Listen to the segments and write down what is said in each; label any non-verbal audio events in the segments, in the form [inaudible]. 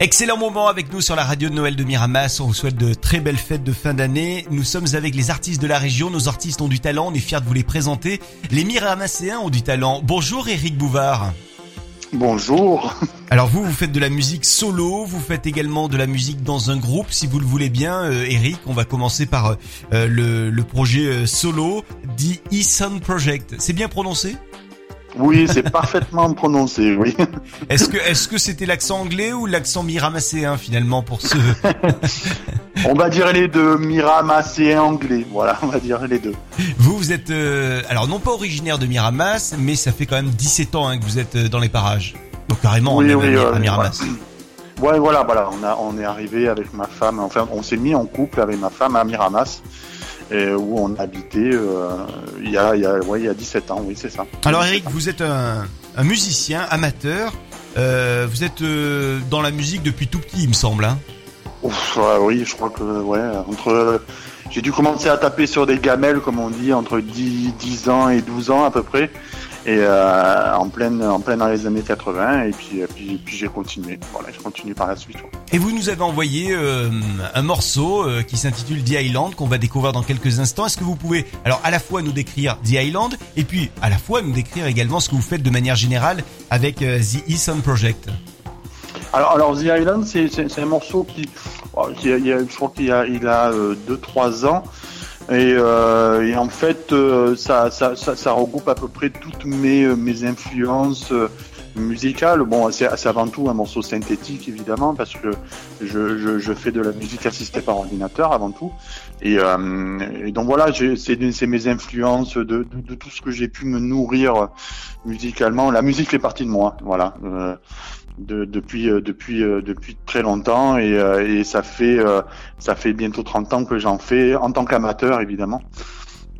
Excellent moment avec nous sur la radio de Noël de Miramas. On vous souhaite de très belles fêtes de fin d'année. Nous sommes avec les artistes de la région. Nos artistes ont du talent. On est fiers de vous les présenter. Les Miramasséens ont du talent. Bonjour Eric Bouvard. Bonjour. Alors vous, vous faites de la musique solo, vous faites également de la musique dans un groupe, si vous le voulez bien, euh, Eric. On va commencer par euh, le, le, projet euh, solo, The E-Sun Project. C'est bien prononcé? Oui, c'est parfaitement [laughs] prononcé, oui. Est-ce que est-ce que c'était l'accent anglais ou l'accent miramasséen finalement pour ce [laughs] On va dire les deux, miramasséen anglais. Voilà, on va dire les deux. Vous vous êtes euh, alors non pas originaire de Miramas, mais ça fait quand même 17 ans hein, que vous êtes euh, dans les parages. Donc carrément oui, on oui, à Miramas. Ouais, voilà, voilà, on a on est arrivé avec ma femme, enfin on s'est mis en couple avec ma femme à Miramas et où on habitait euh, il, y a, il, y a, ouais, il y a 17 ans, oui, c'est ça. Alors Eric, vous êtes un, un musicien amateur, euh, vous êtes euh, dans la musique depuis tout petit, il me semble. Hein Ouf, ouais, oui, je crois que, ouais, entre... J'ai dû commencer à taper sur des gamelles, comme on dit, entre 10, 10 ans et 12 ans à peu près. Et euh, en pleine en pleine dans les années 80 et puis puis, j'ai continué. Voilà je continue par la suite. Et vous nous avez envoyé euh, un morceau euh, qui s'intitule The Island qu'on va découvrir dans quelques instants. Est-ce que vous pouvez alors à la fois nous décrire The Island et puis à la fois nous décrire également ce que vous faites de manière générale avec The E-Sun Project? Alors, alors The Island, c'est un morceau qui, oh, qui a, je crois qu'il a, il a 2-3 ans. Et, euh, et, en fait, euh, ça, ça, ça, ça, regroupe à peu près toutes mes, mes influences musicales. Bon, c'est avant tout un morceau synthétique, évidemment, parce que je, je, je, fais de la musique assistée par ordinateur avant tout. Et, euh, et donc voilà, c'est mes influences de, de, de, tout ce que j'ai pu me nourrir musicalement. La musique fait partie de moi, voilà. Euh, de, depuis euh, depuis euh, depuis très longtemps et, euh, et ça fait ça fait bientôt 30 ans que j'en fais en tant qu'amateur évidemment.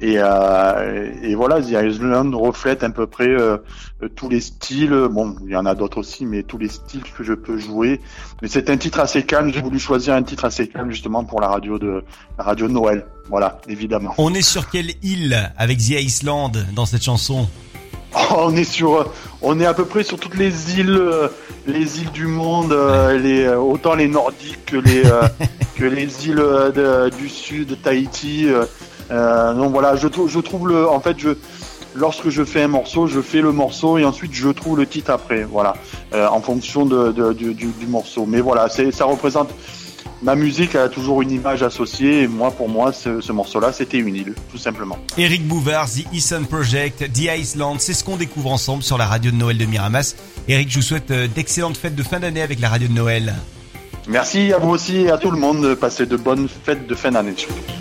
Et, et voilà, The Island reflète à peu près tous les styles. Bon, il y en a d'autres aussi, mais tous les styles que je peux jouer. Mais c'est un titre assez calme. J'ai voulu choisir un titre assez calme justement pour la radio de la radio de Noël. Voilà, évidemment. On est sur quelle île avec The Island dans cette chanson? On est sur, on est à peu près sur toutes les îles, euh, les îles du monde, euh, les, euh, autant les nordiques que les, [laughs] que les îles du sud, Tahiti. Donc voilà, je, je trouve le, en fait, je, lorsque je fais un morceau, je fais le morceau et ensuite je trouve le titre après, voilà, en fonction de, de du, du, morceau. Mais voilà, ça représente ma musique a toujours une image associée et moi pour moi ce, ce morceau-là c'était une île tout simplement. Eric Bouvard, The Eastern Project, The Iceland, c'est ce qu'on découvre ensemble sur la radio de Noël de Miramas. Eric, je vous souhaite euh, d'excellentes fêtes de fin d'année avec la radio de Noël. Merci à vous aussi et à tout le monde. Passez de bonnes fêtes de fin d'année surtout.